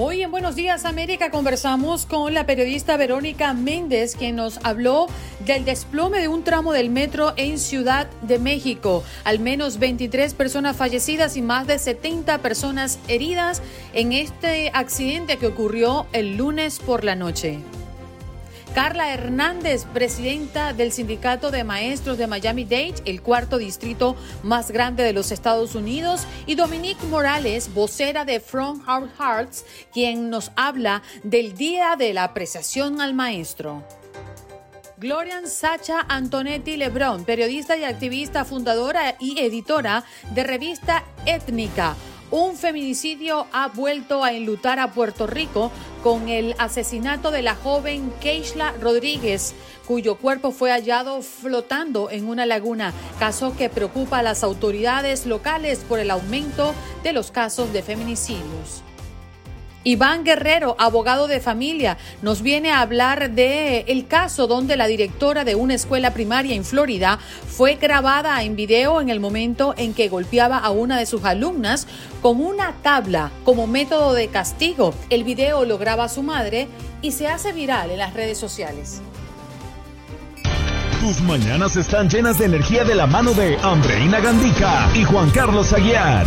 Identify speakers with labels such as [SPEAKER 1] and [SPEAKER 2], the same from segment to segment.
[SPEAKER 1] Hoy en Buenos Días América conversamos con la periodista Verónica Méndez, quien nos habló del desplome de un tramo del metro en Ciudad de México. Al menos 23 personas fallecidas y más de 70 personas heridas en este accidente que ocurrió el lunes por la noche. Carla Hernández, presidenta del Sindicato de Maestros de Miami-Dade, el cuarto distrito más grande de los Estados Unidos, y Dominique Morales, vocera de From Our Hearts, quien nos habla del Día de la Apreciación al Maestro. Glorian Sacha Antonetti Lebrón, periodista y activista, fundadora y editora de revista Étnica un feminicidio ha vuelto a enlutar a Puerto Rico con el asesinato de la joven Keishla Rodríguez, cuyo cuerpo fue hallado flotando en una laguna, caso que preocupa a las autoridades locales por el aumento de los casos de feminicidios. Iván Guerrero, abogado de familia, nos viene a hablar de el caso donde la directora de una escuela primaria en Florida fue grabada en video en el momento en que golpeaba a una de sus alumnas con una tabla como método de castigo. El video lo graba su madre y se hace viral en las redes sociales.
[SPEAKER 2] Tus mañanas están llenas de energía de la mano de Andreina Gandica y Juan Carlos Aguiar.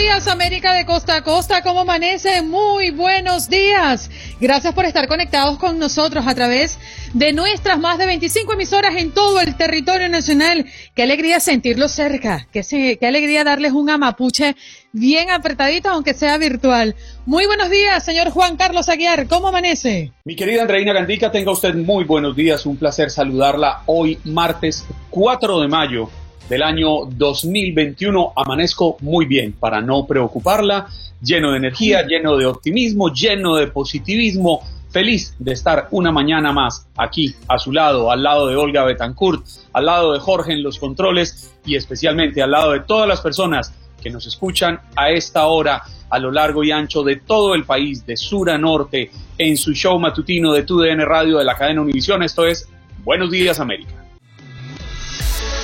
[SPEAKER 1] días, América de Costa a Costa. ¿Cómo amanece? Muy buenos días. Gracias por estar conectados con nosotros a través de nuestras más de 25 emisoras en todo el territorio nacional. Qué alegría sentirlos cerca. Qué, qué alegría darles un amapuche bien apretadito, aunque sea virtual. Muy buenos días, señor Juan Carlos Aguiar. ¿Cómo amanece?
[SPEAKER 3] Mi querida Andreina Gandica, tenga usted muy buenos días. Un placer saludarla hoy, martes 4 de mayo del año 2021 amanezco muy bien para no preocuparla, lleno de energía, lleno de optimismo, lleno de positivismo, feliz de estar una mañana más aquí a su lado, al lado de Olga Betancourt, al lado de Jorge en los controles y especialmente al lado de todas las personas que nos escuchan a esta hora a lo largo y ancho de todo el país, de sur a norte, en su show matutino de TUDN Radio de la cadena Univisión. Esto es Buenos Días América.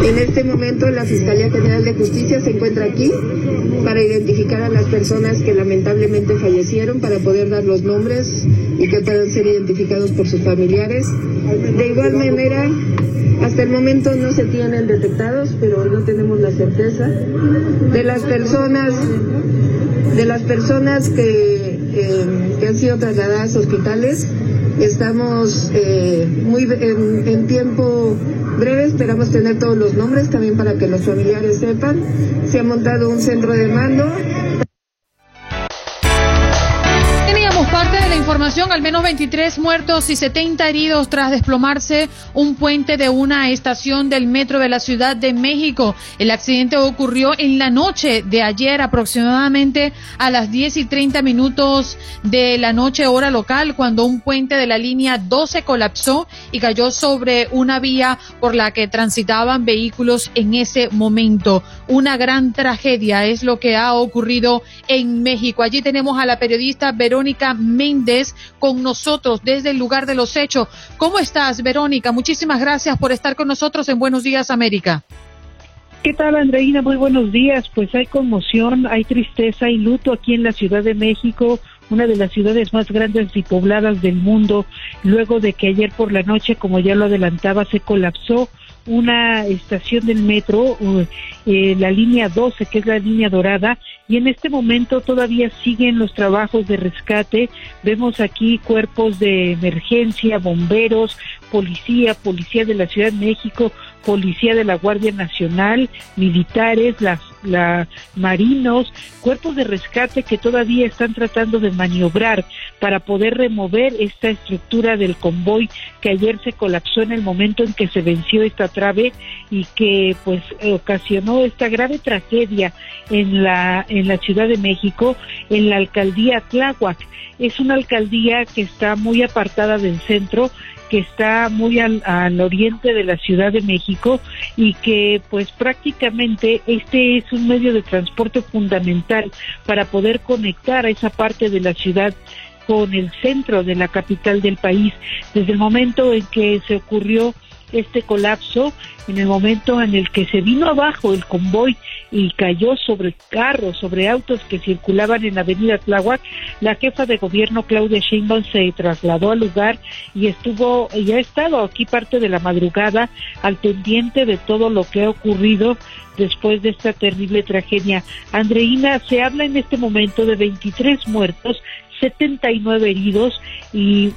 [SPEAKER 4] En este momento la Fiscalía General de Justicia se encuentra aquí para identificar a las personas que lamentablemente fallecieron, para poder dar los nombres y que puedan ser identificados por sus familiares. De igual manera, hasta el momento no se tienen detectados, pero no tenemos la certeza de las personas, de las personas que, eh, han sido trasladadas a hospitales. Estamos eh, muy en tiempo breve esperamos tener todos los nombres también para que los familiares sepan. Se ha montado un centro de mando.
[SPEAKER 1] Información, al menos 23 muertos y 70 heridos tras desplomarse un puente de una estación del metro de la Ciudad de México. El accidente ocurrió en la noche de ayer, aproximadamente a las 10 y 30 minutos de la noche hora local, cuando un puente de la línea 12 colapsó y cayó sobre una vía por la que transitaban vehículos en ese momento. Una gran tragedia es lo que ha ocurrido en México. Allí tenemos a la periodista Verónica Méndez con nosotros desde el lugar de los hechos. ¿Cómo estás, Verónica? Muchísimas gracias por estar con nosotros en Buenos Días, América.
[SPEAKER 5] ¿Qué tal, Andreina? Muy buenos días. Pues hay conmoción, hay tristeza y luto aquí en la Ciudad de México, una de las ciudades más grandes y pobladas del mundo, luego de que ayer por la noche, como ya lo adelantaba, se colapsó una estación del metro, eh, la línea 12, que es la línea dorada, y en este momento todavía siguen los trabajos de rescate. Vemos aquí cuerpos de emergencia, bomberos, policía, policía de la Ciudad de México, policía de la Guardia Nacional, militares, las la marinos, cuerpos de rescate que todavía están tratando de maniobrar para poder remover esta estructura del convoy que ayer se colapsó en el momento en que se venció esta trave y que pues ocasionó esta grave tragedia en la en la Ciudad de México en la alcaldía Tláhuac. Es una alcaldía que está muy apartada del centro, que está muy al, oriente de la Ciudad de México y que pues prácticamente este es un medio de transporte fundamental para poder conectar a esa parte de la ciudad con el centro de la capital del país. Desde el momento en que se ocurrió este colapso, en el momento en el que se vino abajo el convoy y cayó sobre carros, sobre autos que circulaban en la avenida Tláhuac, la jefa de gobierno Claudia Sheinbaum se trasladó al lugar y estuvo, y ha estado aquí parte de la madrugada al pendiente de todo lo que ha ocurrido después de esta terrible tragedia. Andreina, se habla en este momento de 23 muertos, 79 heridos y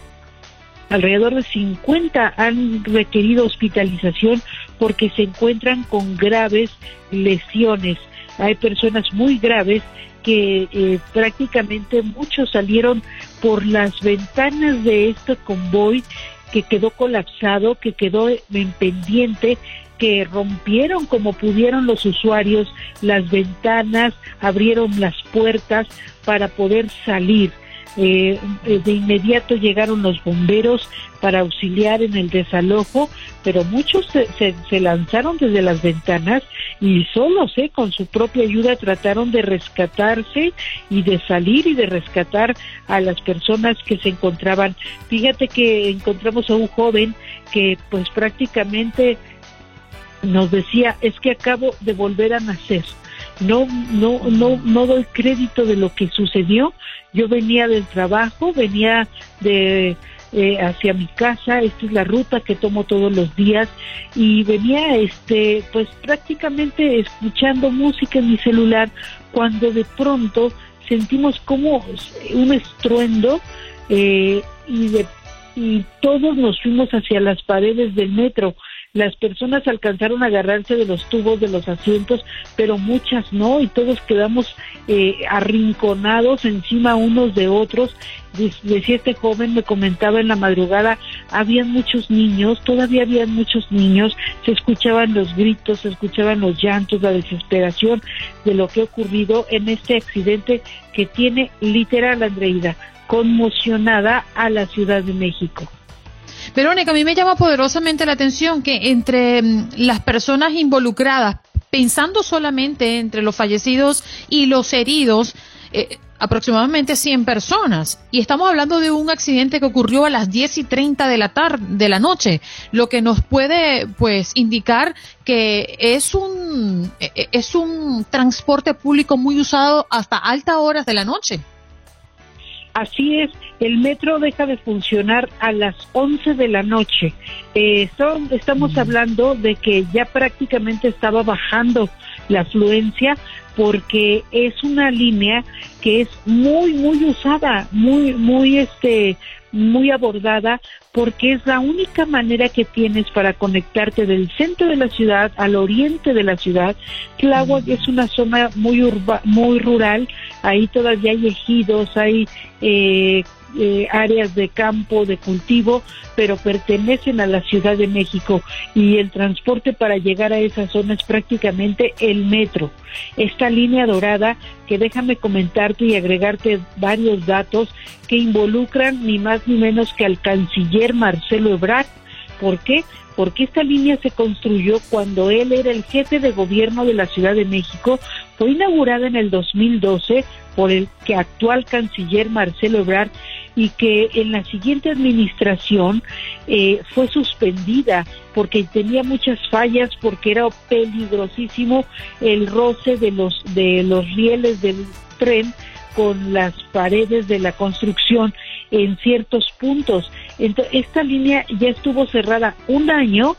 [SPEAKER 5] alrededor de 50 han requerido hospitalización porque se encuentran con graves lesiones. Hay personas muy graves que eh, prácticamente muchos salieron por las ventanas de este convoy que quedó colapsado, que quedó en pendiente, que rompieron como pudieron los usuarios las ventanas, abrieron las puertas para poder salir. Eh, eh, de inmediato llegaron los bomberos para auxiliar en el desalojo, pero muchos se, lanzaron desde las ventanas y solos, eh, con su propia ayuda, trataron de rescatarse y de salir y de rescatar a las personas que se encontraban. Fíjate que encontramos a un joven que pues prácticamente nos decía, es que acabo de volver a nacer no, no, no, no doy crédito de lo que sucedió. Yo venía del trabajo, venía de eh, hacia mi casa, esta es la ruta que tomo todos los días. Y venía, este, pues prácticamente escuchando música en mi celular cuando de pronto sentimos como un estruendo eh, y de y todos nos fuimos hacia las paredes del metro las personas alcanzaron a agarrarse de los tubos de los asientos, pero muchas no, y todos quedamos eh, arrinconados encima unos de otros. Decía este joven, me comentaba en la madrugada, habían muchos niños, todavía habían muchos niños, se escuchaban los gritos, se escuchaban los llantos, la desesperación de lo que ha ocurrido en este accidente que tiene literal, Andreida, conmocionada a la Ciudad de México.
[SPEAKER 1] Verónica, a mí me llama poderosamente la atención que entre mm, las personas involucradas, pensando solamente entre los fallecidos y los heridos, eh, aproximadamente 100 personas. Y estamos hablando de un accidente que ocurrió a las 10 y 30 de la tarde, de la noche, lo que nos puede, pues, indicar que es un, e, e, es un transporte público muy usado hasta altas horas de la noche.
[SPEAKER 5] Así es, el metro deja de funcionar a las 11 de la noche. Eh, estamos hablando de que ya prácticamente estaba bajando la afluencia porque es una línea que es muy muy usada, muy muy este muy abordada porque es la única manera que tienes para conectarte del centro de la ciudad al oriente de la ciudad. Tláhuac es una zona muy urba, muy rural, ahí todavía hay ejidos, hay eh, eh, áreas de campo, de cultivo, pero pertenecen a la Ciudad de México y el transporte para llegar a esa zona es prácticamente el metro. Esta línea dorada que déjame comentarte y agregarte varios datos que involucran ni más ni menos que al canciller Marcelo Ebrard. ¿Por qué? porque esta línea se construyó cuando él era el jefe de gobierno de la Ciudad de México, fue inaugurada en el 2012 por el que actual canciller Marcelo Ebrard y que en la siguiente administración eh, fue suspendida porque tenía muchas fallas, porque era peligrosísimo el roce de los de los rieles del tren con las paredes de la construcción en ciertos puntos. Entonces, esta línea ya estuvo cerrada un año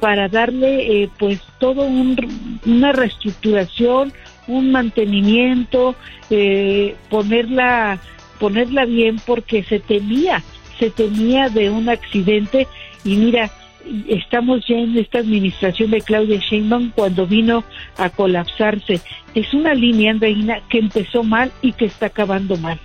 [SPEAKER 5] para darle eh, pues todo un, una reestructuración, un mantenimiento, eh, ponerla ponerla bien porque se temía, se temía de un accidente y mira, estamos ya en esta administración de Claudia Sheinbaum cuando vino a colapsarse. Es una línea, Andreina, que empezó mal y que está acabando mal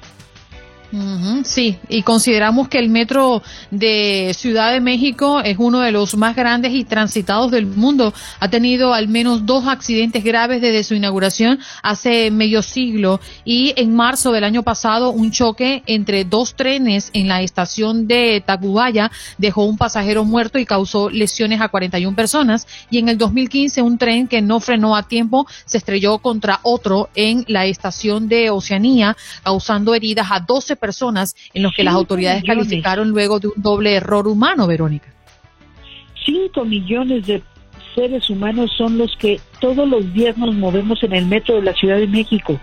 [SPEAKER 1] sí, y consideramos que el metro de Ciudad de México es uno de los más grandes y transitados del mundo. Ha tenido al menos dos accidentes graves desde su inauguración hace medio siglo y en marzo del año pasado un choque entre dos trenes en la estación de Tacubaya dejó un pasajero muerto y causó lesiones a 41 personas y en el 2015 un tren que no frenó a tiempo se estrelló contra otro en la estación de Oceanía causando heridas a 12 personas en los que las autoridades calificaron luego de un doble error humano, Verónica.
[SPEAKER 5] Cinco millones de seres humanos son los que todos los días nos movemos en el metro de la Ciudad de México.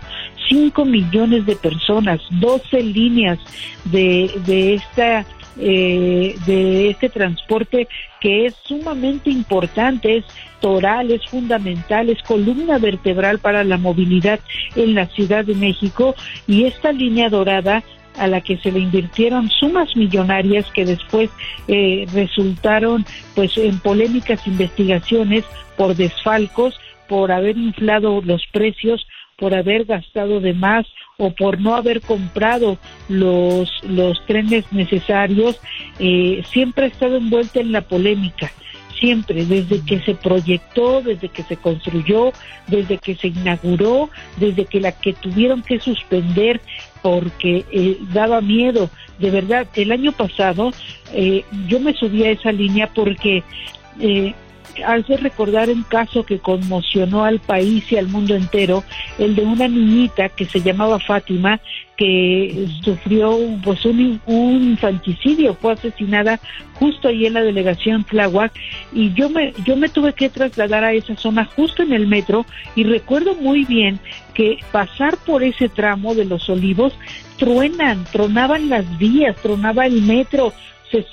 [SPEAKER 5] Cinco millones de personas, doce líneas de, de esta eh, de este transporte que es sumamente importante, es toral, es fundamental, es columna vertebral para la movilidad en la Ciudad de México y esta línea dorada a la que se le invirtieron sumas millonarias que después eh, resultaron pues en polémicas investigaciones por desfalcos, por haber inflado los precios, por haber gastado de más o por no haber comprado los, los trenes necesarios, eh, siempre ha estado envuelta en la polémica. Siempre, desde que se proyectó, desde que se construyó, desde que se inauguró, desde que la que tuvieron que suspender porque eh, daba miedo. De verdad, el año pasado eh, yo me subí a esa línea porque eh, hace recordar un caso que conmocionó al país y al mundo entero, el de una niñita que se llamaba Fátima, que sufrió pues un, infanticidio, fue asesinada justo ahí en la delegación Tláhuac y yo me yo me tuve que trasladar a esa zona justo en el metro y recuerdo muy bien que pasar por ese tramo de los olivos truenan, tronaban las vías, tronaba el metro, se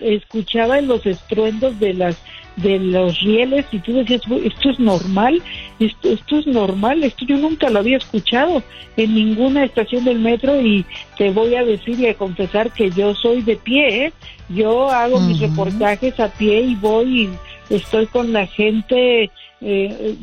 [SPEAKER 5] escuchaba los estruendos de las de los rieles y tú decías, esto es normal, esto, esto es normal, esto yo nunca lo había escuchado en ninguna estación del metro y te voy a decir y a confesar que yo soy de pie, ¿eh? yo hago mis reportajes a pie y voy y estoy con la gente eh,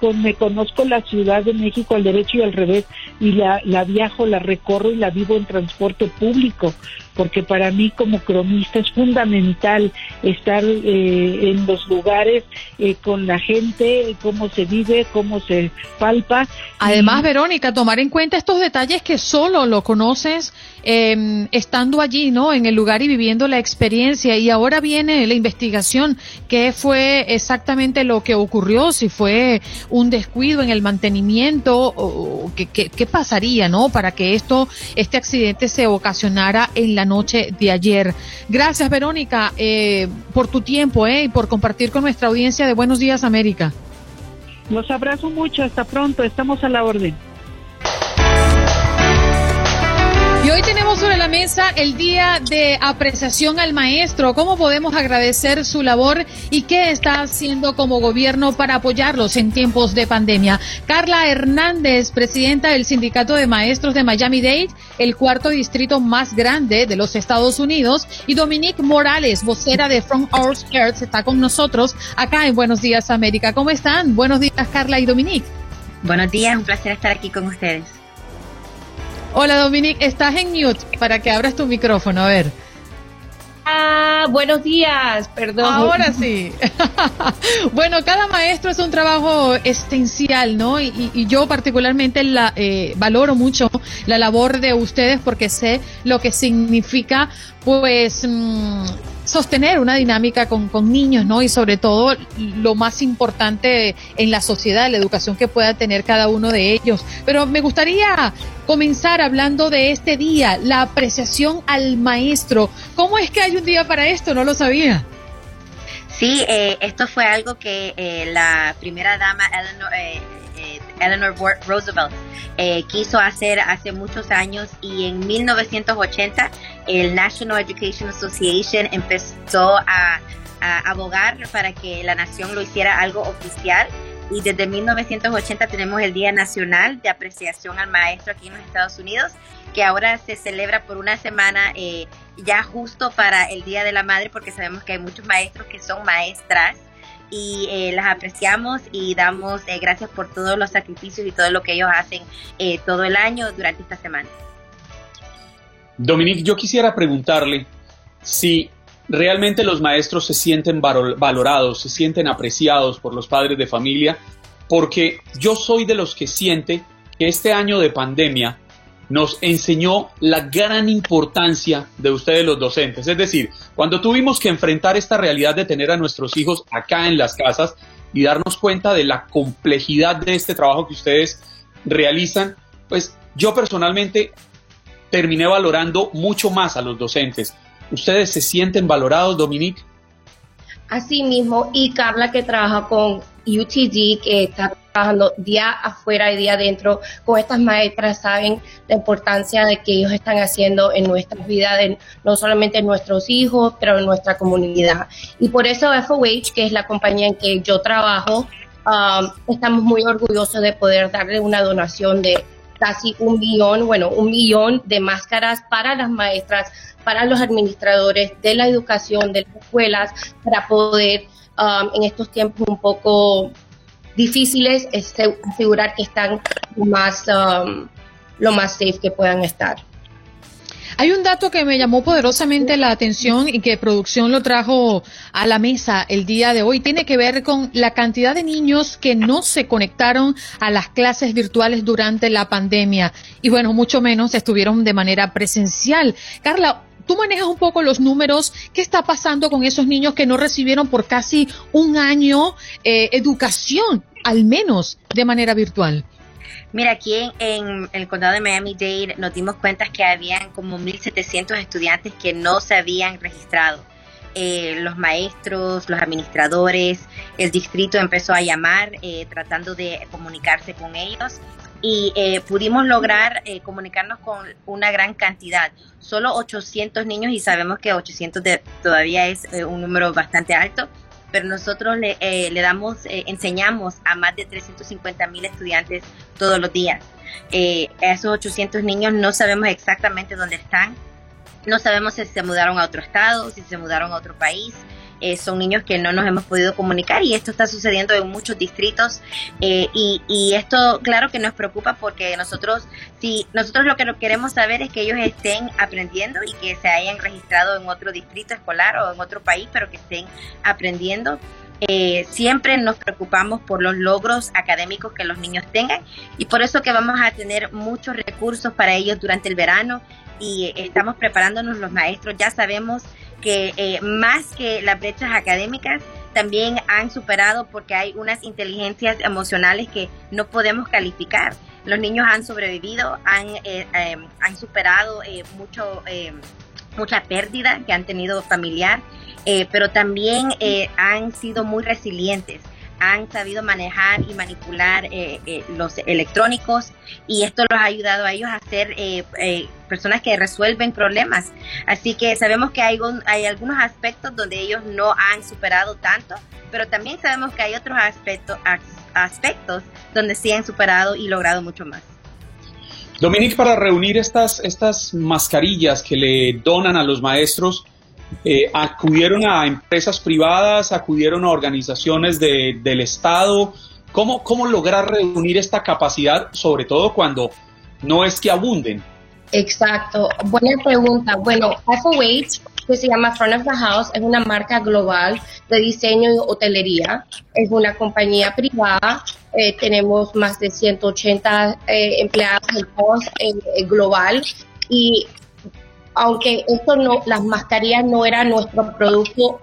[SPEAKER 5] con, me conozco la Ciudad de México al derecho y al revés y la, la viajo, la recorro y la vivo en transporte público porque para mí como cronista es fundamental estar eh, en los lugares eh, con la gente, cómo se vive, cómo se palpa.
[SPEAKER 1] Además, Verónica, tomar en cuenta estos detalles que solo lo conoces eh, estando allí, ¿no? En el lugar y viviendo la experiencia. Y ahora viene la investigación. ¿Qué fue exactamente lo que ocurrió? Si fue un descuido en el mantenimiento, o, ¿qué, qué, qué pasaría, ¿no? Para que esto, este accidente se ocasionara en la noche de ayer. Gracias, Verónica, eh, por tu tiempo eh, y por compartir con nuestra audiencia de Buenos Días América.
[SPEAKER 5] Los abrazo mucho, hasta pronto, estamos a la orden.
[SPEAKER 1] Y hoy tenemos sobre la mesa el día de apreciación al maestro. ¿Cómo podemos agradecer su labor y qué está haciendo como gobierno para apoyarlos en tiempos de pandemia? Carla Hernández, presidenta del Sindicato de Maestros de Miami-Dade, el cuarto distrito más grande de los Estados Unidos, y Dominique Morales, vocera de From Our Earth, está con nosotros acá en Buenos Días América. ¿Cómo están? Buenos días, Carla y Dominique.
[SPEAKER 6] Buenos días, un placer estar aquí con ustedes.
[SPEAKER 1] Hola Dominique, estás en mute para que abras tu micrófono, a ver.
[SPEAKER 6] Ah, buenos días, perdón.
[SPEAKER 1] Ahora sí. bueno, cada maestro es un trabajo esencial, ¿no? Y, yo particularmente la, eh, valoro mucho la labor de ustedes porque sé lo que significa, pues, mm, sostener una dinámica con, con, niños, ¿no? Y sobre todo lo más importante en la sociedad, la educación que pueda tener cada uno de ellos. Pero me gustaría comenzar hablando de este día, la apreciación al maestro. ¿Cómo es que hay un día para esto? No lo sabía.
[SPEAKER 6] Sí, eh, esto fue algo que eh, la primera dama Eleanor, eh, Eleanor Roosevelt quiso hacer hace muchos años y en 1980 el National Education Association empezó a, abogar para que la nación lo hiciera algo oficial. Y desde 1980 tenemos el Día Nacional de Apreciación al Maestro aquí en los Estados Unidos, que ahora se celebra por una semana eh, ya justo para el Día de la Madre, porque sabemos que hay muchos maestros que son maestras y eh, las apreciamos y damos eh, gracias por todos los sacrificios y todo lo que ellos hacen todo el año durante esta semana.
[SPEAKER 3] Dominique, yo quisiera preguntarle si realmente los maestros se sienten valorados, se sienten apreciados por los padres de familia, porque yo soy de los que siente que este año de pandemia nos enseñó la gran importancia de ustedes los docentes. Es decir, cuando tuvimos que enfrentar esta realidad de tener a nuestros hijos acá en las casas y darnos cuenta de la complejidad de este trabajo que ustedes realizan, pues yo personalmente terminé valorando mucho más a los docentes. ¿Ustedes se sienten valorados, Dominique?
[SPEAKER 6] Así mismo, y Carla que trabaja con UTD, que está trabajando día afuera y día adentro con estas maestras, saben la importancia de que ellos están haciendo en nuestras vidas, no solamente en nuestros hijos, pero en nuestra comunidad. Y por eso FOH, que es la compañía en que yo trabajo, um, estamos muy orgullosos de poder darle una donación de casi un millón, bueno, un millón de máscaras para las maestras, para los administradores de la educación, de las escuelas, para poder um, en estos tiempos un poco difíciles asegurar que están más, um, lo más safe que puedan estar.
[SPEAKER 1] Hay un dato que me llamó poderosamente la atención y que producción lo trajo a la mesa el día de hoy. Tiene que ver con la cantidad de niños que no se conectaron a las clases virtuales durante la pandemia y bueno, mucho menos estuvieron de manera presencial. Carla, tú manejas un poco los números. ¿Qué está pasando con esos niños que no recibieron por casi un año eh, educación, al menos de manera virtual?
[SPEAKER 6] Mira, aquí en, el condado de Miami-Dade nos dimos cuenta que habían como 1.700 estudiantes que no se habían registrado. Eh, los maestros, los administradores, el distrito empezó a llamar eh, tratando de comunicarse con ellos y eh, pudimos lograr comunicarnos con una gran cantidad, solo 800 niños y sabemos que 800 todavía es un número bastante alto, pero nosotros le, eh, le damos, eh, enseñamos a más de 350 mil estudiantes todos los días. Eh, esos 800 niños no sabemos exactamente dónde están, no sabemos si se mudaron a otro estado, si se mudaron a otro país, eh, son niños que no nos hemos podido comunicar y esto está sucediendo en muchos distritos eh, y, esto claro que nos preocupa porque nosotros si nosotros lo que queremos saber es que ellos estén aprendiendo y que se hayan registrado en otro distrito escolar o en otro país pero que estén aprendiendo. Eh, siempre nos preocupamos por los logros académicos que los niños tengan y por eso que vamos a tener muchos recursos para ellos durante el verano y estamos preparándonos los maestros, ya sabemos que eh, más que las brechas académicas, también han superado porque hay unas inteligencias emocionales que no podemos calificar. Los niños han sobrevivido, han, eh, em, han superado eh, mucho, mucha pérdida que han tenido familiar, pero también han sido muy resilientes han sabido manejar y manipular eh, eh, los electrónicos y esto los ha ayudado a ellos a ser eh, personas que resuelven problemas. Así que sabemos que hay, hay algunos aspectos donde ellos no han superado tanto, pero también sabemos que hay otros aspectos, aspectos donde sí han superado y logrado mucho más.
[SPEAKER 3] Dominique, para reunir estas, estas mascarillas que le donan a los maestros, eh, acudieron a empresas privadas, acudieron a organizaciones del Estado. ¿Cómo, ¿Cómo lograr reunir esta capacidad, sobre todo cuando no es que abunden,
[SPEAKER 7] Exacto, buena pregunta. Bueno, FOH, que se llama Front of the House, es una marca global de diseño y hotelería. Es una compañía privada. Eh, tenemos más de 180 eh, empleados en eh, global y aunque esto no, las mascarillas no era nuestro producto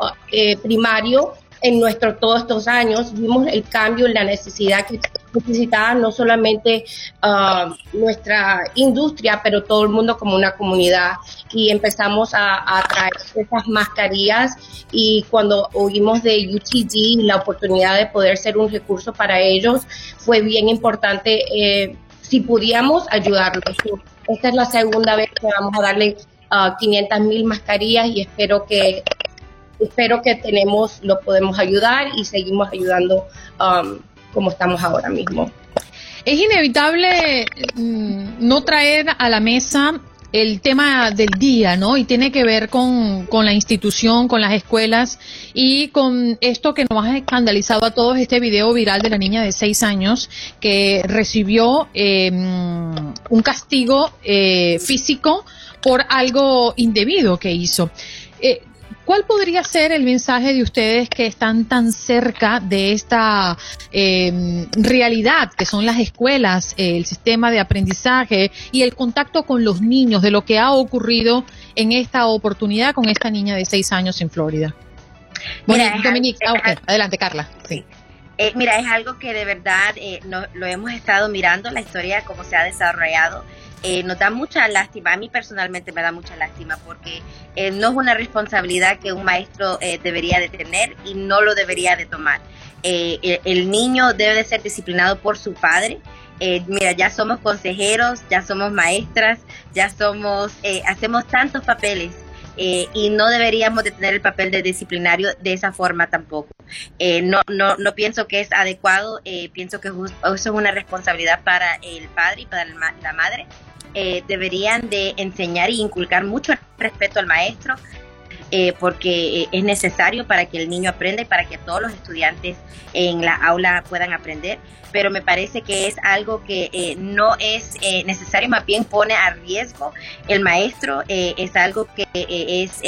[SPEAKER 7] primario, en nuestro, todos estos años vimos el cambio en la necesidad que necesitaba no solamente uh, nuestra industria, pero todo el mundo como una comunidad. Y empezamos a, traer esas mascarillas y cuando oímos de UTG la oportunidad de poder ser un recurso para ellos, fue bien importante eh, si pudiéramos ayudarlos. Esta es la segunda vez que vamos a darle uh, 500 mil mascarillas y espero que espero que tenemos, lo podemos ayudar y seguimos ayudando um, como estamos ahora mismo.
[SPEAKER 1] Es inevitable mm, no traer a la mesa el tema del día, ¿no? Y tiene que ver con, con, la institución, con las escuelas y con esto que nos ha escandalizado a todos, este video viral de la niña de seis años que recibió em, un castigo eh, físico por algo indebido que hizo. Eh, ¿Cuál podría ser el mensaje de ustedes que están tan cerca de esta em, realidad que son las escuelas, el sistema de aprendizaje y el contacto con los niños de lo que ha ocurrido en esta oportunidad con esta niña de seis años en Florida? Bueno, Dominique, ah, adelante Carla. Sí.
[SPEAKER 6] Eh, mira, es algo que de verdad eh, lo hemos estado mirando, la historia, cómo se ha desarrollado eh, nos da mucha lástima, a mí personalmente me da mucha lástima porque eh, no es una responsabilidad que un maestro eh, debería de tener y no lo debería de tomar. El, niño debe de ser disciplinado por su padre. mira, ya somos consejeros, ya somos maestras, ya somos, hacemos tantos papeles y no deberíamos de tener el papel de disciplinario de esa forma tampoco. no, no, no pienso que es adecuado, pienso que eso es una responsabilidad para el padre y para la madre eh, deberían de enseñar y inculcar mucho respeto al maestro, eh, porque eh, es necesario para que el niño aprenda y para que todos los estudiantes en la aula puedan aprender. Pero me parece que es algo que no es necesario, más bien pone a riesgo el maestro, es algo que es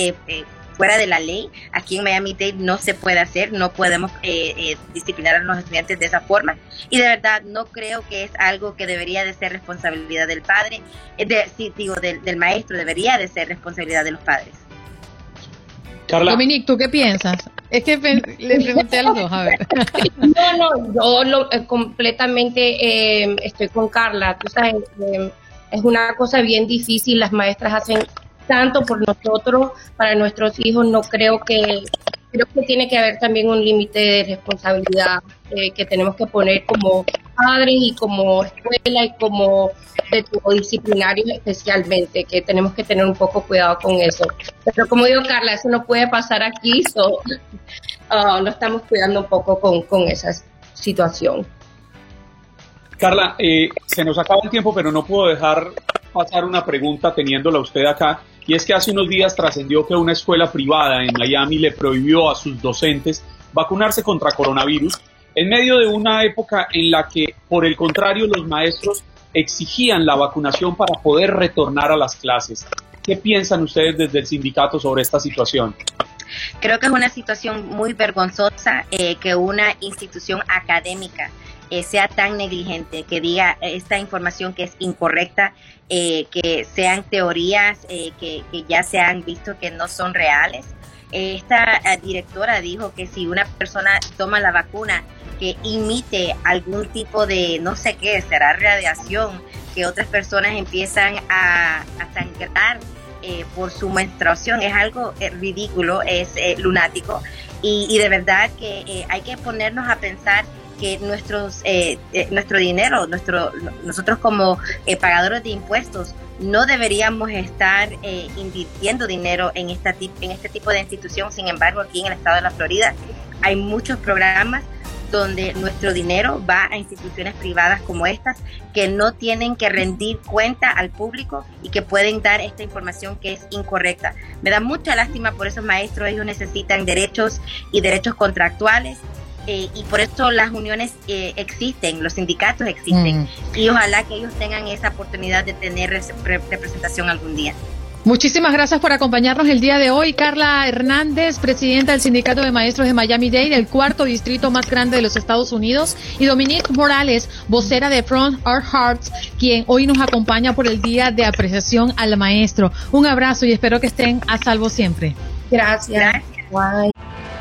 [SPEAKER 6] fuera de la ley. Aquí en Miami Dade no se puede hacer, no podemos eh, eh, disciplinar a los estudiantes de esa forma. Y de verdad no creo que es algo que debería de ser responsabilidad del padre, eh, de, digo, del, maestro, debería de ser responsabilidad de los padres.
[SPEAKER 1] Carla. Dominique, ¿tú qué piensas? Es que le pregunté a los dos, a ver.
[SPEAKER 7] No, no, yo lo, completamente estoy con Carla. Tú sabes, es una cosa bien difícil. Las maestras hacen tanto por nosotros, para nuestros hijos, no creo que, creo que tiene que haber también un límite de responsabilidad eh, que tenemos que poner como padres y como escuela y como de disciplinario especialmente, que tenemos que tener un poco cuidado con eso. Pero como digo, Carla, eso no puede pasar aquí, so, uh, no estamos cuidando un poco con, con esa situación.
[SPEAKER 3] Carla, eh, se nos acaba el tiempo, pero no puedo dejar pasar una pregunta teniéndola usted acá. Y es que hace unos días trascendió que una escuela privada en Miami le prohibió a sus docentes vacunarse contra coronavirus en medio de una época en la que, por el contrario, los maestros exigían la vacunación para poder retornar a las clases. ¿Qué piensan ustedes desde el sindicato sobre esta situación?
[SPEAKER 6] Creo que es una situación muy vergonzosa eh, que una institución académica eh, sea tan negligente, que diga esta información que es incorrecta, eh, que sean teorías eh, que, ya se han visto que no son reales. esta directora dijo que si una persona toma la vacuna que imite algún tipo de, no sé qué, será radiación, que otras personas empiezan a, sangrar por su menstruación, es algo ridículo, es lunático. Y, y, de verdad que hay que ponernos a pensar que nuestros, eh, eh, nuestro dinero, nuestro, nosotros como eh, pagadores de impuestos, no deberíamos estar invirtiendo dinero en, esta, en este tipo de institución. Sin embargo, aquí en el estado de la Florida hay muchos programas donde nuestro dinero va a instituciones privadas como estas que no tienen que rendir cuenta al público y que pueden dar esta información que es incorrecta. Me da mucha lástima por esos maestros, ellos necesitan derechos y derechos contractuales eh, y por eso las uniones eh, existen, los sindicatos existen mm. y ojalá que ellos tengan esa oportunidad de tener representación algún día.
[SPEAKER 1] Muchísimas gracias por acompañarnos el día de hoy. Carla Hernández, presidenta del Sindicato de Maestros de Miami-Dade, el cuarto distrito más grande de los Estados Unidos, y Dominique Morales, vocera de Front Our Hearts, quien hoy nos acompaña por el Día de Apreciación al Maestro. Un abrazo y espero que estén a salvo siempre.
[SPEAKER 7] Gracias.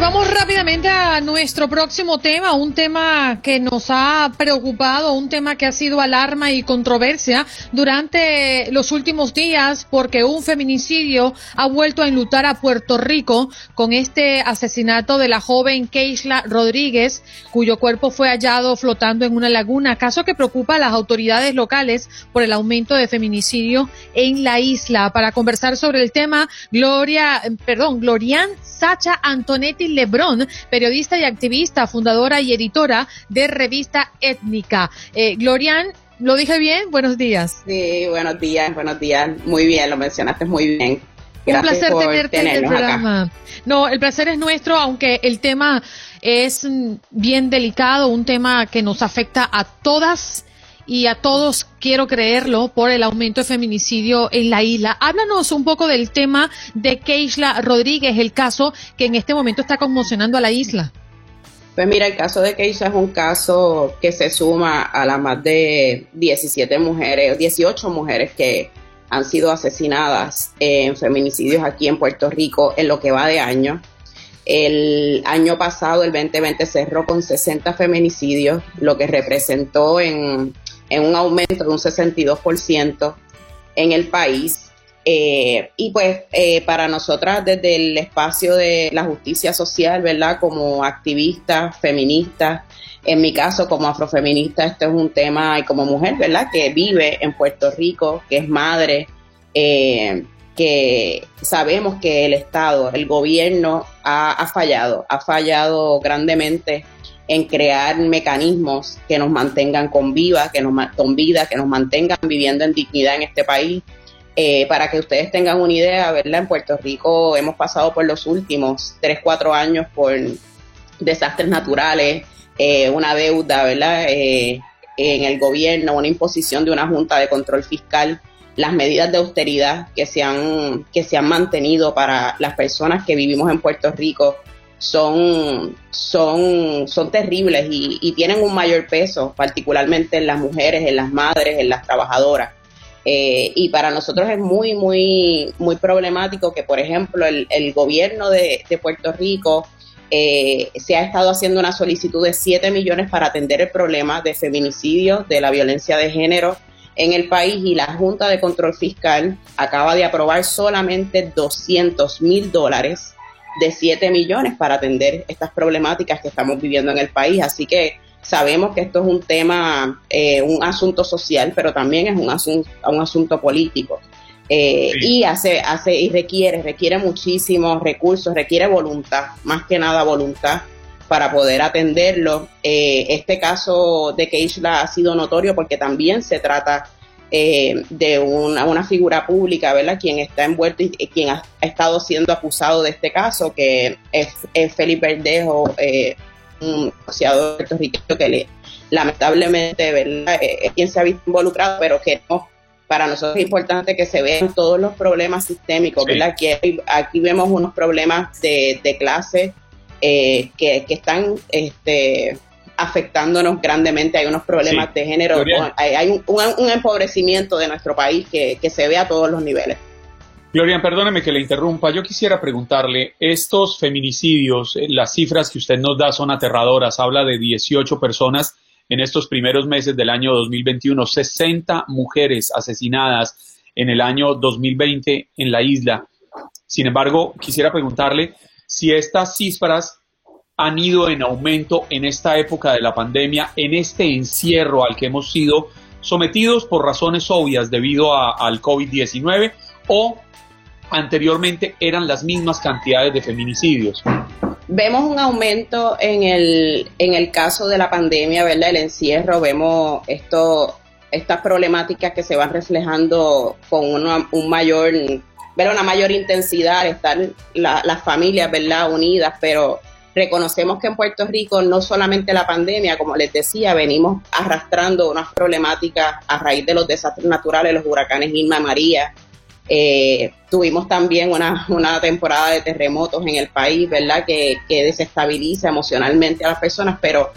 [SPEAKER 1] vamos rápidamente a nuestro próximo tema, un tema que nos ha preocupado, un tema que ha sido alarma y controversia durante los últimos días porque un feminicidio ha vuelto a enlutar a Puerto Rico con este asesinato de la joven Keisla Rodríguez, cuyo cuerpo fue hallado flotando en una laguna, caso que preocupa a las autoridades locales por el aumento de feminicidio en la isla. Para conversar sobre el tema, Gloria, perdón, Glorian Sacha Antonetti Lebrón, periodista y activista, fundadora y editora de revista Étnica. Eh, Glorian, ¿lo dije bien? Buenos días.
[SPEAKER 8] Sí, buenos días, buenos días. Muy bien, lo mencionaste muy bien.
[SPEAKER 1] Un placer tenerte en el programa. No, el placer es nuestro, aunque el tema es bien delicado, un tema que nos afecta a todas y a todos quiero creerlo por el aumento de feminicidio en la isla. Háblanos un poco del tema de Keisla Rodríguez, el caso que en este momento está conmocionando a la isla.
[SPEAKER 8] Pues mira, el caso de Keisla es un caso que se suma a las más de 17 mujeres, 18 mujeres que han sido asesinadas en feminicidios aquí en Puerto Rico en lo que va de año. El año pasado, el 2020, cerró con 60 feminicidios, lo que representó en en un aumento de un 62% en el país. Eh, y pues eh, para nosotras desde el espacio de la justicia social, ¿verdad? Como activistas, feministas, en mi caso como afrofeminista, esto es un tema, y como mujer, ¿verdad? Que vive en Puerto Rico, que es madre, eh, que sabemos que el Estado, el gobierno ha, ha fallado, ha fallado grandemente en crear mecanismos que nos mantengan con, viva, que nos, con vida, que nos mantengan viviendo en dignidad en este país. Eh, para que ustedes tengan una idea, ¿verdad? En Puerto Rico hemos pasado por los últimos 3, 4 años por desastres naturales, eh, una deuda, ¿verdad? Eh, en el gobierno, una imposición de una junta de control fiscal, las medidas de austeridad que se han, que se han mantenido para las personas que vivimos en Puerto Rico son, son, son terribles y, tienen un mayor peso, particularmente en las mujeres, en las madres, en las trabajadoras. Eh, y para nosotros es muy, muy, muy problemático que, por ejemplo, el, gobierno de, Puerto Rico eh, se ha estado haciendo una solicitud de 7 millones para atender el problema de feminicidio, de la violencia de género en el país y la Junta de Control Fiscal acaba de aprobar solamente 200 mil dólares de 7 millones para atender estas problemáticas que estamos viviendo en el país. Así que sabemos que esto es un tema, eh, un asunto social, pero también es un asunto, un asunto político. Eh, y hace, hace, y requiere, requiere muchísimos recursos, requiere voluntad, más que nada voluntad para poder atenderlo. Eh, este caso de Keishla ha sido notorio porque también se trata eh, de una, una, figura pública, ¿verdad? Quien está envuelto y, quien ha, estado siendo acusado de este caso, que es, Felipe Verdejo, eh, un asociado puertorriqueño que le, lamentablemente, ¿verdad? Eh, es quien se ha visto involucrado, pero que no, para nosotros es importante que se vean todos los problemas sistémicos, ¿verdad? Aquí, aquí vemos unos problemas de, de clase que, que, están este, afectándonos grandemente. Hay unos problemas de género, hay, un, empobrecimiento de nuestro país que, que se ve a todos los niveles.
[SPEAKER 3] Gloria, perdóneme que le interrumpa. Yo quisiera preguntarle, estos feminicidios, eh, las cifras que usted nos da son aterradoras. Habla de 18 personas en estos primeros meses del año 2021, 60 mujeres asesinadas en el año 2020 en la isla. Sin embargo, quisiera preguntarle si estas cifras han ido en aumento en esta época de la pandemia, en este encierro al que hemos sido sometidos por razones obvias debido al COVID-19 o anteriormente eran las mismas cantidades de feminicidios.
[SPEAKER 8] Vemos un aumento en el, en el caso de la pandemia, ¿verdad? El encierro, vemos esto, estas problemáticas que se van reflejando con una, un mayor, ver una mayor intensidad, estar las familias, ¿verdad? Unidas, pero reconocemos que en Puerto Rico no solamente la pandemia, como les decía, venimos arrastrando unas problemáticas a raíz de los desastres naturales, los huracanes Irma María, eh, tuvimos también una, una, temporada de terremotos en el país, ¿verdad? Que, que desestabiliza emocionalmente a las personas, pero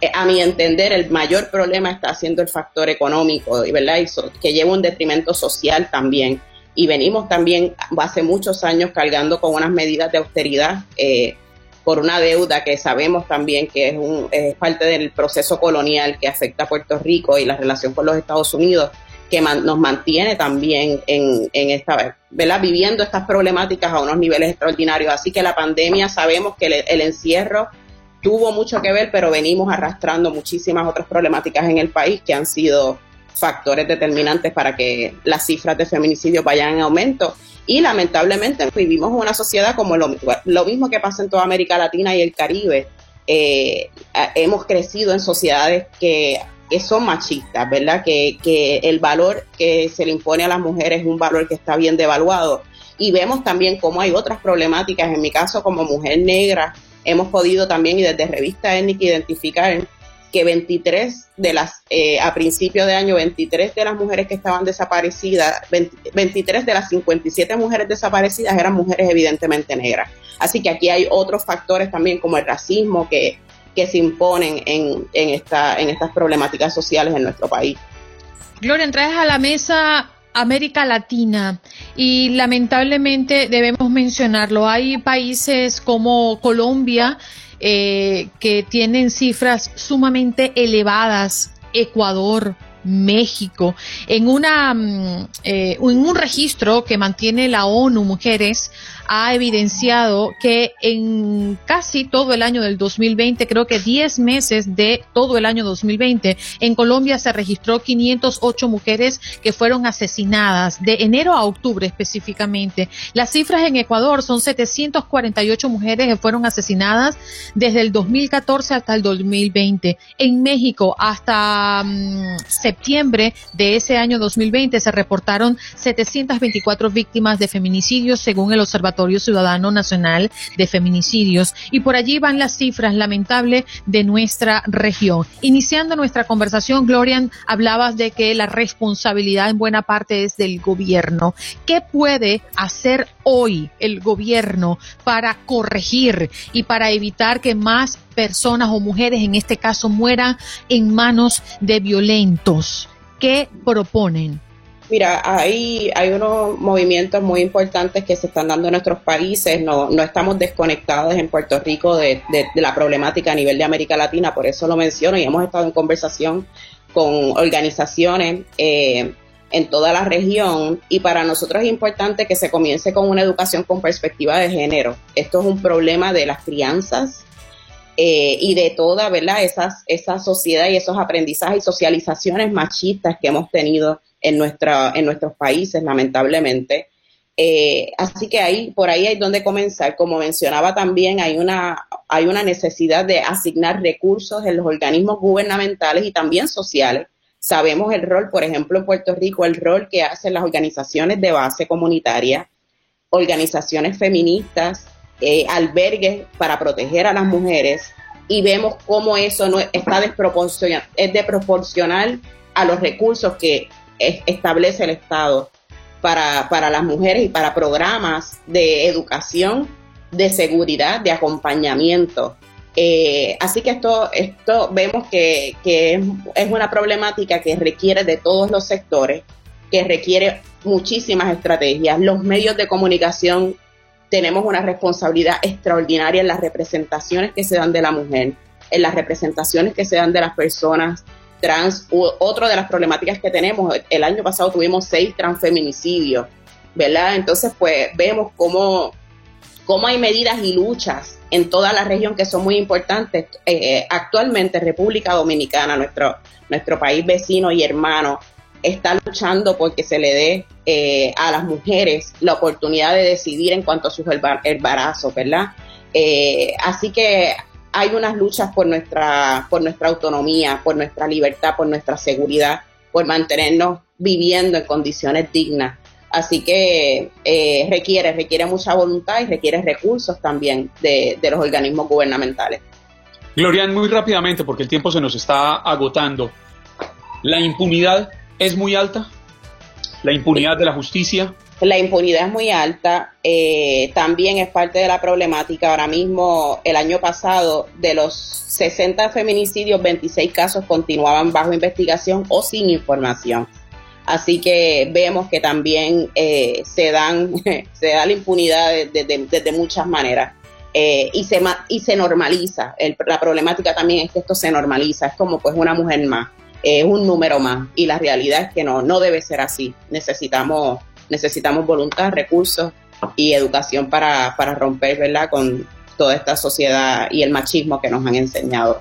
[SPEAKER 8] eh, a mi entender el mayor problema está siendo el factor económico, ¿verdad? Y que lleva un detrimento social también. Y venimos también hace muchos años cargando con unas medidas de austeridad eh, por una deuda que sabemos también que es, un, es parte del proceso colonial que afecta a Puerto Rico y la relación con los Estados Unidos que nos mantiene también en, en esta, ¿verdad? Viviendo estas problemáticas a unos niveles extraordinarios. Así que la pandemia sabemos que el, encierro tuvo mucho que ver, pero venimos arrastrando muchísimas otras problemáticas en el país que han sido factores determinantes para que las cifras de feminicidio vayan en aumento. Y lamentablemente vivimos una sociedad como lo, lo mismo que pasa en toda América Latina y el Caribe. Eh, hemos crecido en sociedades que que son machistas, ¿verdad? Que, que el valor que se le impone a las mujeres es un valor que está bien devaluado. Y vemos también cómo hay otras problemáticas. En mi caso, como mujer negra, hemos podido también y desde revista étnica identificar que 23 de las, eh, a principio de año, 23 de las mujeres que estaban desaparecidas, 23 de las 57 mujeres desaparecidas eran mujeres evidentemente negras. Así que aquí hay otros factores también como el racismo que que se imponen en, en, esta, en estas problemáticas sociales en nuestro país.
[SPEAKER 1] Gloria, traes a la mesa América Latina y lamentablemente debemos mencionarlo. Hay países como Colombia eh, que tienen cifras sumamente elevadas, Ecuador, México, en, una, mm, eh, en un registro que mantiene la ONU Mujeres, ha evidenciado que en casi todo el año del 2020, creo que 10 meses de todo el año 2020, en Colombia se registró 508 mujeres que fueron asesinadas de enero a octubre específicamente. Las cifras en Ecuador son 748 mujeres que fueron asesinadas desde el 2014 hasta el 2020. En México, hasta mm, septiembre de ese año 2020, se reportaron 724 víctimas de feminicidios según el Observatorio Ciudadano Nacional de Feminicidios. Y por allí van las cifras lamentables de nuestra región. Iniciando nuestra conversación, Glorian, hablabas de que la responsabilidad en buena parte es del gobierno. ¿Qué puede hacer hoy el gobierno para corregir y para evitar que más personas o mujeres en este caso mueran en manos de violentos? ¿Qué proponen?
[SPEAKER 8] Mira, hay, hay unos movimientos muy importantes que se están dando en nuestros países. No, no estamos desconectados en Puerto Rico de, la problemática a nivel de América Latina, por eso lo menciono y hemos estado en conversación con organizaciones eh, en toda la región y para nosotros es importante que se comience con una educación con perspectiva de género. Esto es un problema de las crianzas eh, y de toda, ¿verdad? Esas, esa sociedad y esos aprendizajes y socializaciones machistas que hemos tenido en, nuestra, en nuestros países, lamentablemente. Eh, así que ahí, por ahí hay donde comenzar. Como mencionaba también, hay una, hay una necesidad de asignar recursos en los organismos gubernamentales y también sociales. Sabemos el rol, por ejemplo, en Puerto Rico, el rol que hacen las organizaciones de base comunitaria, organizaciones feministas, eh, albergues para proteger a las mujeres y vemos cómo eso no está desproporcional, es desproporcional a los recursos que establece el Estado para, para las mujeres y para programas de educación, de seguridad, de acompañamiento Eh, así que esto, esto vemos que, que es una problemática que requiere de todos los sectores, que requiere muchísimas estrategias. Los medios de comunicación tenemos una responsabilidad extraordinaria en las representaciones que se dan de la mujer, en las representaciones que se dan de las personas trans. Otra de las problemáticas que tenemos, el año pasado tuvimos seis transfeminicidios, ¿verdad? Entonces, pues vemos cómo, cómo hay medidas y luchas en toda la región que son muy importantes. Eh, actualmente, República Dominicana, nuestro, nuestro país vecino y hermano, está luchando porque se le dé eh, a las mujeres la oportunidad de decidir en cuanto a sus embarazos, ¿verdad? Eh, así que hay unas luchas por nuestra, por nuestra autonomía, por nuestra libertad, por nuestra seguridad, por mantenernos viviendo en condiciones dignas. Así que eh, requiere, requiere mucha voluntad y requiere recursos también de, los organismos gubernamentales.
[SPEAKER 3] Glorian, muy rápidamente, porque el tiempo se nos está agotando. La impunidad es muy alta? ¿La impunidad de la justicia?
[SPEAKER 8] La impunidad es muy alta, eh, también es parte de la problemática. Ahora mismo, el año pasado, de los 60 feminicidios, 26 casos continuaban bajo investigación o sin información. Así que vemos que también eh, se dan se da la impunidad desde muchas maneras. Eh, y, se, y se normaliza. la problemática también es que esto se normaliza, es como pues una mujer más es un número más y la realidad es que no, no debe ser así. Necesitamos, necesitamos voluntad, recursos y educación para, para romper ¿verdad? con toda esta sociedad y el machismo que nos han enseñado.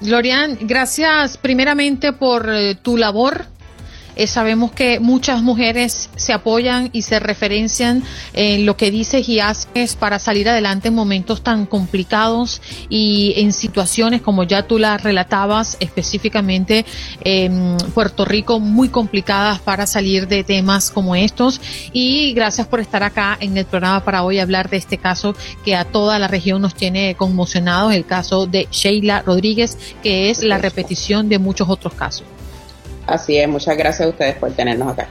[SPEAKER 1] Glorian, gracias primeramente por eh, tu labor eh, sabemos que muchas mujeres se apoyan y se referencian en lo que dices y haces para salir adelante en momentos tan complicados y en situaciones como ya tú las relatabas específicamente en Puerto Rico muy complicadas para salir de temas como estos y gracias por estar acá en el programa para hoy hablar de este caso que a toda la región nos tiene conmocionados, el caso de Sheila Rodríguez, que es la repetición de muchos otros casos.
[SPEAKER 8] Así es, muchas gracias a ustedes por tenernos acá.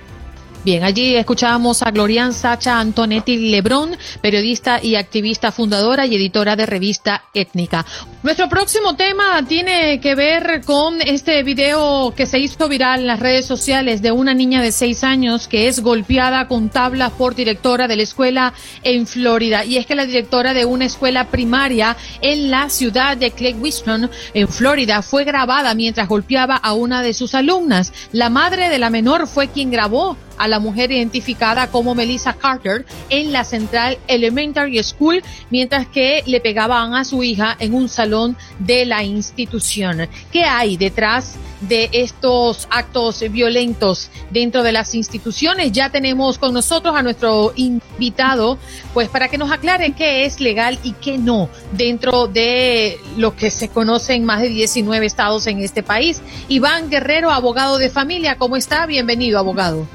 [SPEAKER 1] Bien, allí escuchábamos a Glorian Sacha Antonetti Lebrón, periodista y activista fundadora y editora de revista Étnica. Nuestro próximo tema tiene que ver con este video que se hizo viral en las redes sociales de una niña de seis años que es golpeada con tablas por directora de la escuela en Florida. Y es que la directora de una escuela primaria en la ciudad de Clay Winston, en Florida, fue grabada mientras golpeaba a una de sus alumnas. La madre de la menor fue quien grabó a la mujer identificada como Melissa Carter en la Central Elementary School mientras que le pegaban a su hija en un salón de la institución. ¿Qué hay detrás de estos actos violentos dentro de las instituciones? Ya tenemos con nosotros a nuestro invitado, pues para que nos aclare qué es legal y qué no dentro de lo que se conoce en más de 19 estados en este país. Iván Guerrero, abogado de familia, ¿cómo está? Bienvenido, abogado.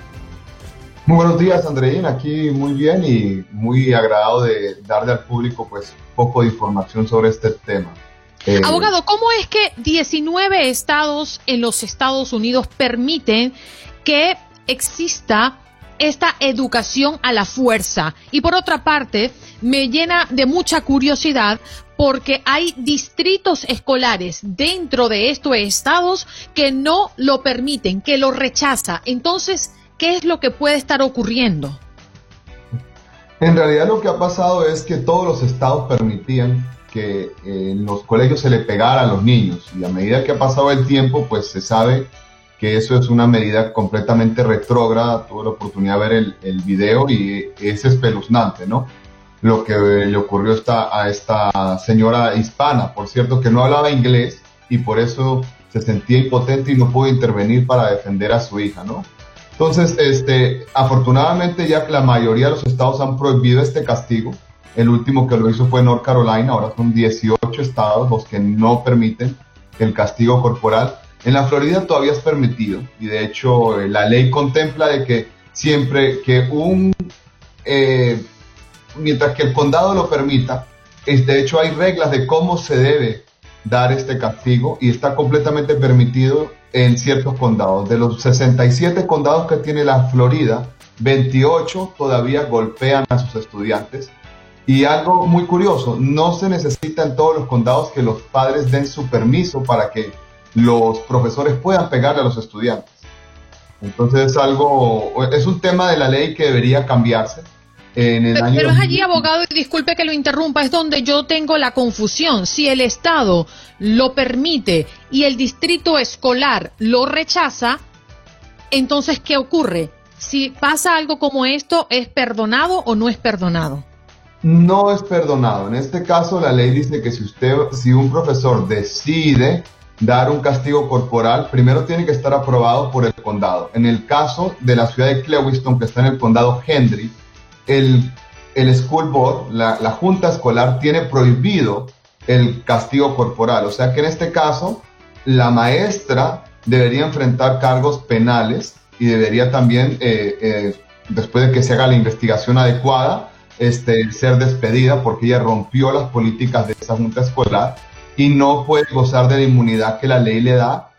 [SPEAKER 9] Muy buenos días, Andreina. Aquí muy bien y muy agradado de darle al público pues poco de información sobre este tema.
[SPEAKER 1] Eh, Abogado, ¿cómo es que 19 estados en los Estados Unidos permiten que exista esta educación a la fuerza? Y por otra parte, me llena de mucha curiosidad porque hay distritos escolares dentro de estos estados que no lo permiten, que lo rechaza. Entonces, ¿qué es lo que puede estar ocurriendo?
[SPEAKER 9] En realidad lo que ha pasado es que todos los estados permitían que en los colegios se le pegara a los niños y a medida que ha pasado el tiempo pues se sabe que eso es una medida completamente retrógrada, tuve la oportunidad de ver el, el video y es espeluznante, ¿no? Lo que le ocurrió esta, a esta señora hispana, por cierto, que no hablaba inglés y por eso se sentía impotente y no pudo intervenir para defender a su hija, ¿no? Entonces, este, afortunadamente ya que la mayoría de los estados han prohibido este castigo. El último que lo hizo fue North Carolina, ahora son 18 estados los que no permiten el castigo corporal. En la Florida todavía es permitido y de hecho eh, la ley contempla de que siempre que un, eh, mientras que el condado lo permita, de hecho hay reglas de cómo se debe dar este castigo y está completamente permitido en ciertos condados. De los 67 condados que tiene la Florida, 28 todavía golpean a sus estudiantes Y algo muy curioso, no se necesita en todos los condados que los padres den su permiso para que los profesores puedan pegarle a los estudiantes. Entonces es algo, es un tema de la ley que debería cambiarse. En el
[SPEAKER 1] Pero,
[SPEAKER 9] año
[SPEAKER 1] pero es allí, abogado, y disculpe que lo interrumpa, es donde yo tengo la confusión. Si el Estado lo permite y el distrito escolar lo rechaza, entonces, ¿qué ocurre? Si pasa algo como esto, ¿es perdonado o no es perdonado?
[SPEAKER 9] No es perdonado. En este caso, la ley dice que si usted, si un profesor decide dar un castigo corporal, primero tiene que estar aprobado por el condado. En el caso de la ciudad de Clewiston, que está en el condado Henry, el, el school board, la, la junta escolar, tiene prohibido el castigo corporal. O sea que en este caso, la maestra debería enfrentar cargos penales y debería también, eh, eh, después de que se haga la investigación adecuada, este, ser despedida porque ella rompió las políticas de esa junta escolar y no puede gozar de la inmunidad que la ley le da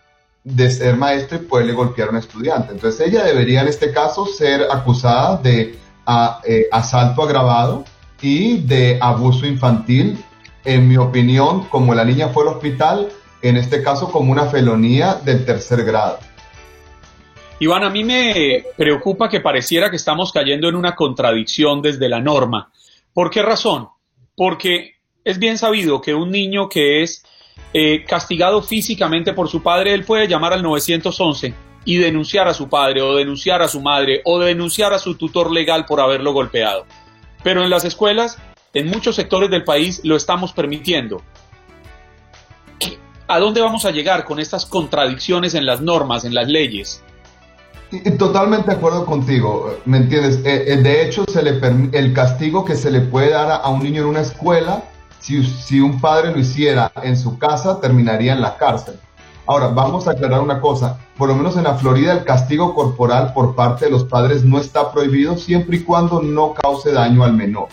[SPEAKER 9] de ser maestra y poderle golpear a un estudiante. Entonces ella debería en este caso ser acusada de eh, asalto agravado y de abuso infantil. En mi opinión, como la niña fue al hospital, en este caso como una felonía del tercer grado.
[SPEAKER 3] Iván, a mí me preocupa que pareciera que estamos cayendo en una contradicción desde la norma. ¿Por qué razón? Porque es bien sabido que un niño que es eh, castigado físicamente por su padre, él puede llamar al 911 y denunciar a su padre o denunciar a su madre o denunciar a su tutor legal por haberlo golpeado. Pero en las escuelas, en muchos sectores del país, lo estamos permitiendo. ¿A dónde vamos a llegar con estas contradicciones en las normas, en las leyes?
[SPEAKER 9] Totalmente de acuerdo contigo, ¿me entiendes? Eh, eh, de hecho, se le el castigo que se le puede dar a, a un niño en una escuela, si, si un padre lo hiciera en su casa, terminaría en la cárcel. Ahora, vamos a aclarar una cosa, por lo menos en la Florida el castigo corporal por parte de los padres no está prohibido siempre y cuando no cause daño al menor.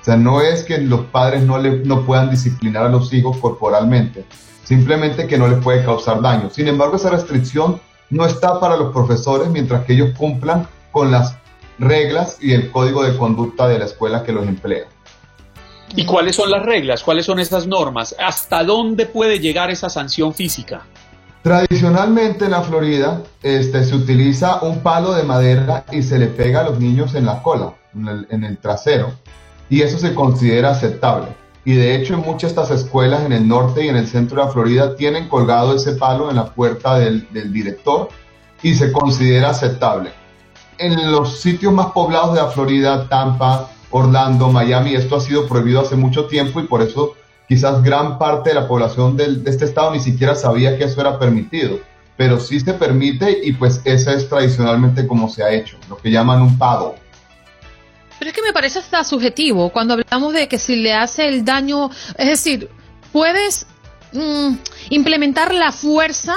[SPEAKER 9] O sea, no es que los padres no, le, no puedan disciplinar a los hijos corporalmente, simplemente que no les puede causar daño. Sin embargo, esa restricción no está para los profesores mientras que ellos cumplan con las reglas y el código de conducta de la escuela que los emplea.
[SPEAKER 3] ¿Y cuáles son las reglas? ¿Cuáles son esas normas? ¿Hasta dónde puede llegar esa sanción física?
[SPEAKER 9] Tradicionalmente en la Florida este, se utiliza un palo de madera y se le pega a los niños en la cola, en el, en el trasero, y eso se considera aceptable. Y de hecho en muchas de estas escuelas en el norte y en el centro de Florida tienen colgado ese palo en la puerta del, director y se considera aceptable. En los sitios más poblados de la Florida, Tampa, Orlando, Miami, esto ha sido prohibido hace mucho tiempo y por eso quizás gran parte de la población de este estado ni siquiera sabía que eso era permitido. Pero sí se permite y pues eso es tradicionalmente como se ha hecho, lo que llaman un paddle.
[SPEAKER 1] Pero es que me parece hasta subjetivo cuando hablamos de que si le hace el daño, es decir, puedes mm, implementar la fuerza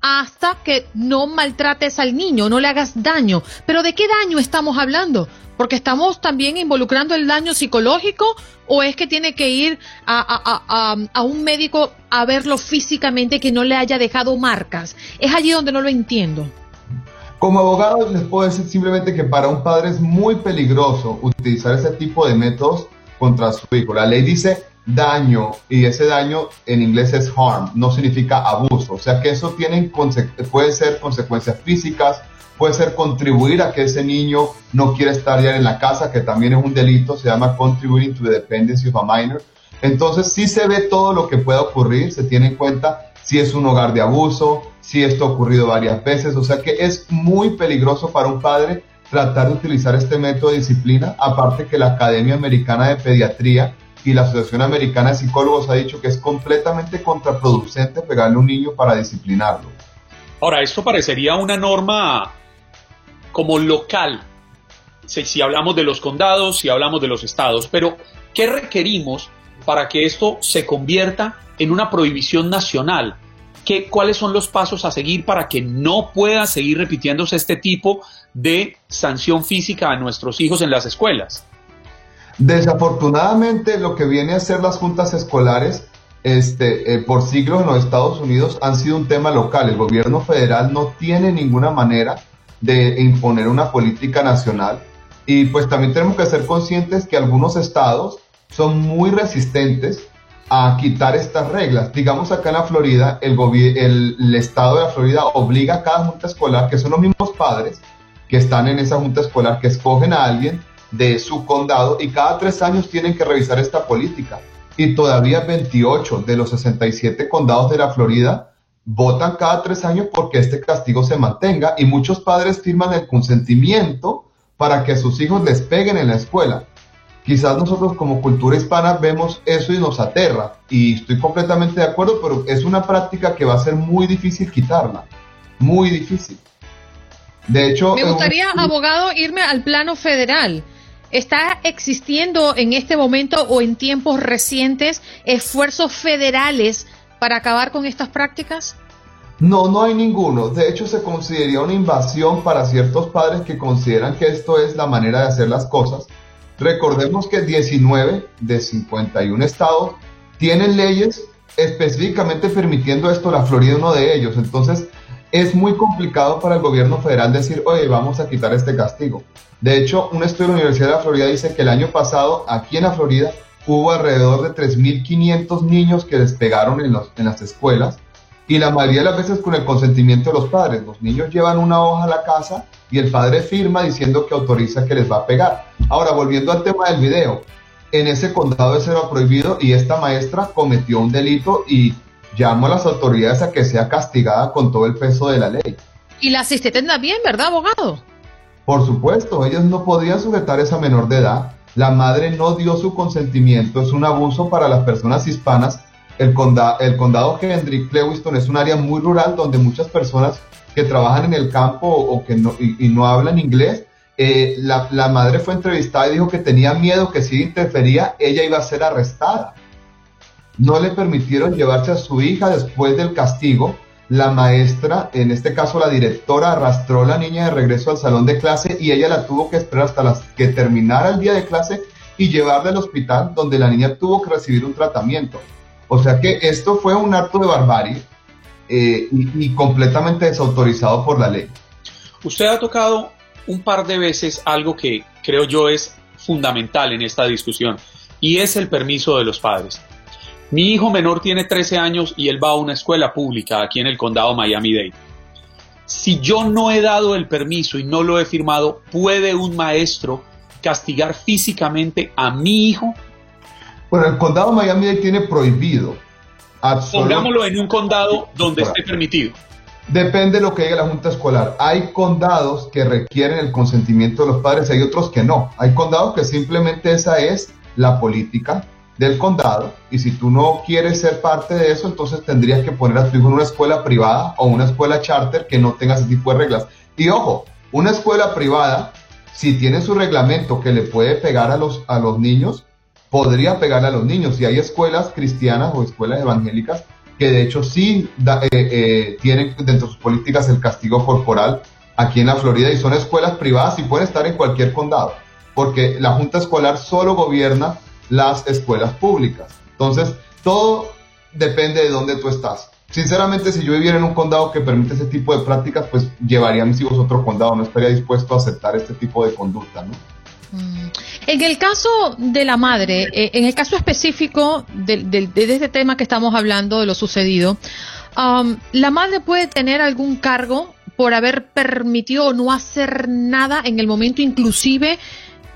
[SPEAKER 1] hasta que no maltrates al niño, no le hagas daño. Pero ¿de qué daño estamos hablando? Porque estamos también involucrando el daño psicológico o es que tiene que ir a, un médico a verlo físicamente que no le haya dejado marcas. Es allí donde no lo entiendo.
[SPEAKER 9] Como abogado les puedo decir simplemente que para un padre es muy peligroso utilizar ese tipo de métodos contra su hijo. La ley dice daño y ese daño en inglés es harm, no significa abuso. O sea que eso tiene puede ser consecuencias físicas, puede ser contribuir a que ese niño no quiera estar ya en la casa, que también es un delito, se llama contributing to the dependency of a minor. Entonces sí se ve todo lo que pueda ocurrir, se tiene en cuenta si es un hogar de abuso, si esto ha ocurrido varias veces, o sea que es muy peligroso para un padre tratar de utilizar este método de disciplina, aparte que la Academia Americana de Pediatría y la Asociación Americana de Psicólogos ha dicho que es completamente contraproducente pegarle a un niño para disciplinarlo.
[SPEAKER 3] Ahora, esto parecería una norma como local, si, si hablamos de los condados, si hablamos de los estados, pero ¿qué requerimos para que esto se convierta en una prohibición nacional? ¿Qué, ¿Cuáles son los pasos a seguir para que no pueda seguir repitiéndose este tipo de sanción física a nuestros hijos en las escuelas?
[SPEAKER 9] Desafortunadamente, lo que viene a ser las juntas escolares este, eh, por siglos en los Estados Unidos han sido un tema local. El gobierno federal no tiene ninguna manera de imponer una política nacional Y pues también tenemos que ser conscientes que algunos estados son muy resistentes a quitar estas reglas. Digamos acá en la Florida, el, el, el, estado de la Florida obliga a cada junta escolar, que son los mismos padres que están en esa junta escolar, que escogen a alguien de su condado y cada tres años tienen que revisar esta política. Y todavía 28 de los 67 condados de la Florida votan cada tres años porque este castigo se mantenga y muchos padres firman el consentimiento para que sus hijos les peguen en la escuela. Quizás nosotros como cultura hispana vemos eso y nos aterra y estoy completamente de acuerdo, pero es una práctica que va a ser muy difícil quitarla, muy difícil. De hecho,
[SPEAKER 1] me gustaría, abogado, irme al plano federal. ¿Está existiendo en este momento o en tiempos recientes esfuerzos federales para acabar con estas prácticas?
[SPEAKER 9] No, no hay ninguno. De hecho, se consideraría una invasión para ciertos padres que consideran que esto es la manera de hacer las cosas. Recordemos que 19 de 51 estados tienen leyes específicamente permitiendo esto, la Florida uno de ellos. Entonces, es muy complicado para el gobierno federal decir, oye, vamos a quitar este castigo. De hecho, un estudio de la Universidad de la Florida dice que el año pasado, aquí en la Florida, hubo alrededor de 3.500 niños que les pegaron en las escuelas y la mayoría de las veces con el consentimiento de los padres. Los niños llevan una hoja a la casa y el padre firma diciendo que autoriza que les va a pegar. Ahora, volviendo al tema del video, en ese condado eso era prohibido y esta maestra cometió un delito y llamo a las autoridades a que sea castigada con todo el peso de la ley.
[SPEAKER 1] Y la asistente también, ¿verdad, abogado?
[SPEAKER 9] Por supuesto, ellos no podían sujetar a esa menor de edad. La madre no dio su consentimiento, es un abuso para las personas hispanas. El, condado, el condado Hendrick Clewiston es un área muy rural donde muchas personas que trabajan en el campo o que no, y, no hablan inglés, eh, la, la, madre fue entrevistada y dijo que tenía miedo que si interfería ella iba a ser arrestada. No le permitieron llevarse a su hija después del castigo. La maestra, en este caso la directora, arrastró a la niña de regreso al salón de clase y ella la tuvo que esperar hasta las que terminara el día de clase y llevarla al hospital donde la niña tuvo que recibir un tratamiento. O sea que esto fue un acto de barbarie eh, y, completamente desautorizado por la ley.
[SPEAKER 3] Usted ha tocado un par de veces algo que creo yo es fundamental en esta discusión y es el permiso de los padres. Mi hijo menor tiene 13 años y él va a una escuela pública aquí en el condado Miami-Dade. Si yo no he dado el permiso y no lo he firmado, ¿puede un maestro castigar físicamente a mi hijo?
[SPEAKER 9] Bueno, el condado Miami-Dade tiene prohibido
[SPEAKER 3] Pongámoslo en un condado donde esté permitido.
[SPEAKER 9] Depende de lo que diga la Junta Escolar. Hay condados que requieren el consentimiento de los padres, hay otros que no. Hay condados que simplemente esa es la política del condado y si tú no quieres ser parte de eso, entonces tendrías que poner a tu hijo en una escuela privada o una escuela charter que no tenga ese tipo de reglas. Y ojo, una escuela privada, si tiene su reglamento que le puede pegar a los, a los niños, podría pegarle a los niños. Y hay escuelas cristianas o escuelas evangélicas que de hecho sí eh, eh, tienen dentro de sus políticas el castigo corporal aquí en la Florida y son escuelas privadas y pueden estar en cualquier condado, porque la Junta Escolar solo gobierna las escuelas públicas. Entonces, todo depende de dónde tú estás. Sinceramente, si yo viviera en un condado que permite ese tipo de prácticas, pues llevaría a mis hijos a otro condado, no estaría dispuesto a aceptar este tipo de conducta, ¿no?
[SPEAKER 1] Mm. En el caso de la madre, eh, en el caso específico de, este tema que estamos hablando, de lo sucedido, um, ¿la madre puede tener algún cargo por haber permitido no hacer nada en el momento inclusive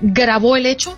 [SPEAKER 1] grabó el hecho?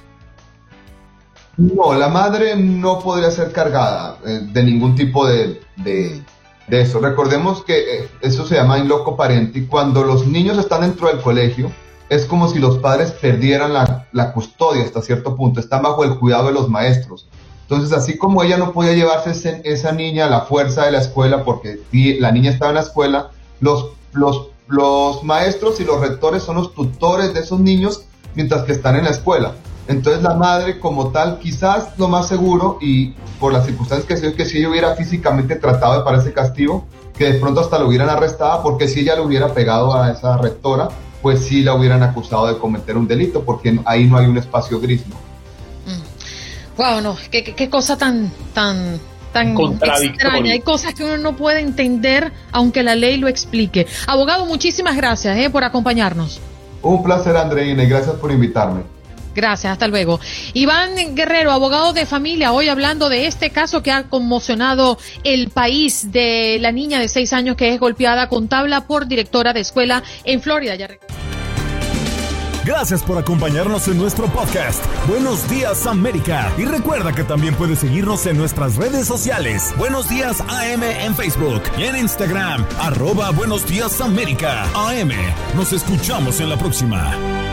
[SPEAKER 9] No, la madre no podría ser cargada eh, de ningún tipo de, de, eso. Recordemos que eh, eso se llama in loco parenti. Cuando los niños están dentro del colegio, es como si los padres perdieran la, custodia hasta cierto punto, están bajo el cuidado de los maestros. Entonces, así como ella no podía llevarse esa niña a la fuerza de la escuela porque la niña estaba en la escuela, los, los, los maestros y los rectores son los tutores de esos niños mientras que están en la escuela. Entonces la madre como tal, quizás lo más seguro y por las circunstancias que se que si ella hubiera físicamente tratado para ese castigo, que de pronto hasta lo hubieran arrestado porque si ella le hubiera pegado a esa rectora, pues sí la hubieran acusado de cometer un delito, porque ahí no hay un espacio gris, ¿no?
[SPEAKER 1] Wow, mm. no, qué, cosa tan, tan, tan extraña. Hay cosas que uno no puede entender, aunque la ley lo explique. Abogado, muchísimas gracias eh, por acompañarnos.
[SPEAKER 9] Un placer, Andreina, y gracias por invitarme.
[SPEAKER 1] Gracias, hasta luego. Iván Guerrero, abogado de familia, hoy hablando de este caso que ha conmocionado el país de la niña de seis años que es golpeada con tabla por directora de escuela en Florida.
[SPEAKER 2] Gracias por acompañarnos en nuestro podcast. Buenos días América. Y recuerda que también puedes seguirnos en nuestras redes sociales. Buenos días AM en Facebook y en Instagram. Arroba Buenos días América. AM. Nos escuchamos en la próxima.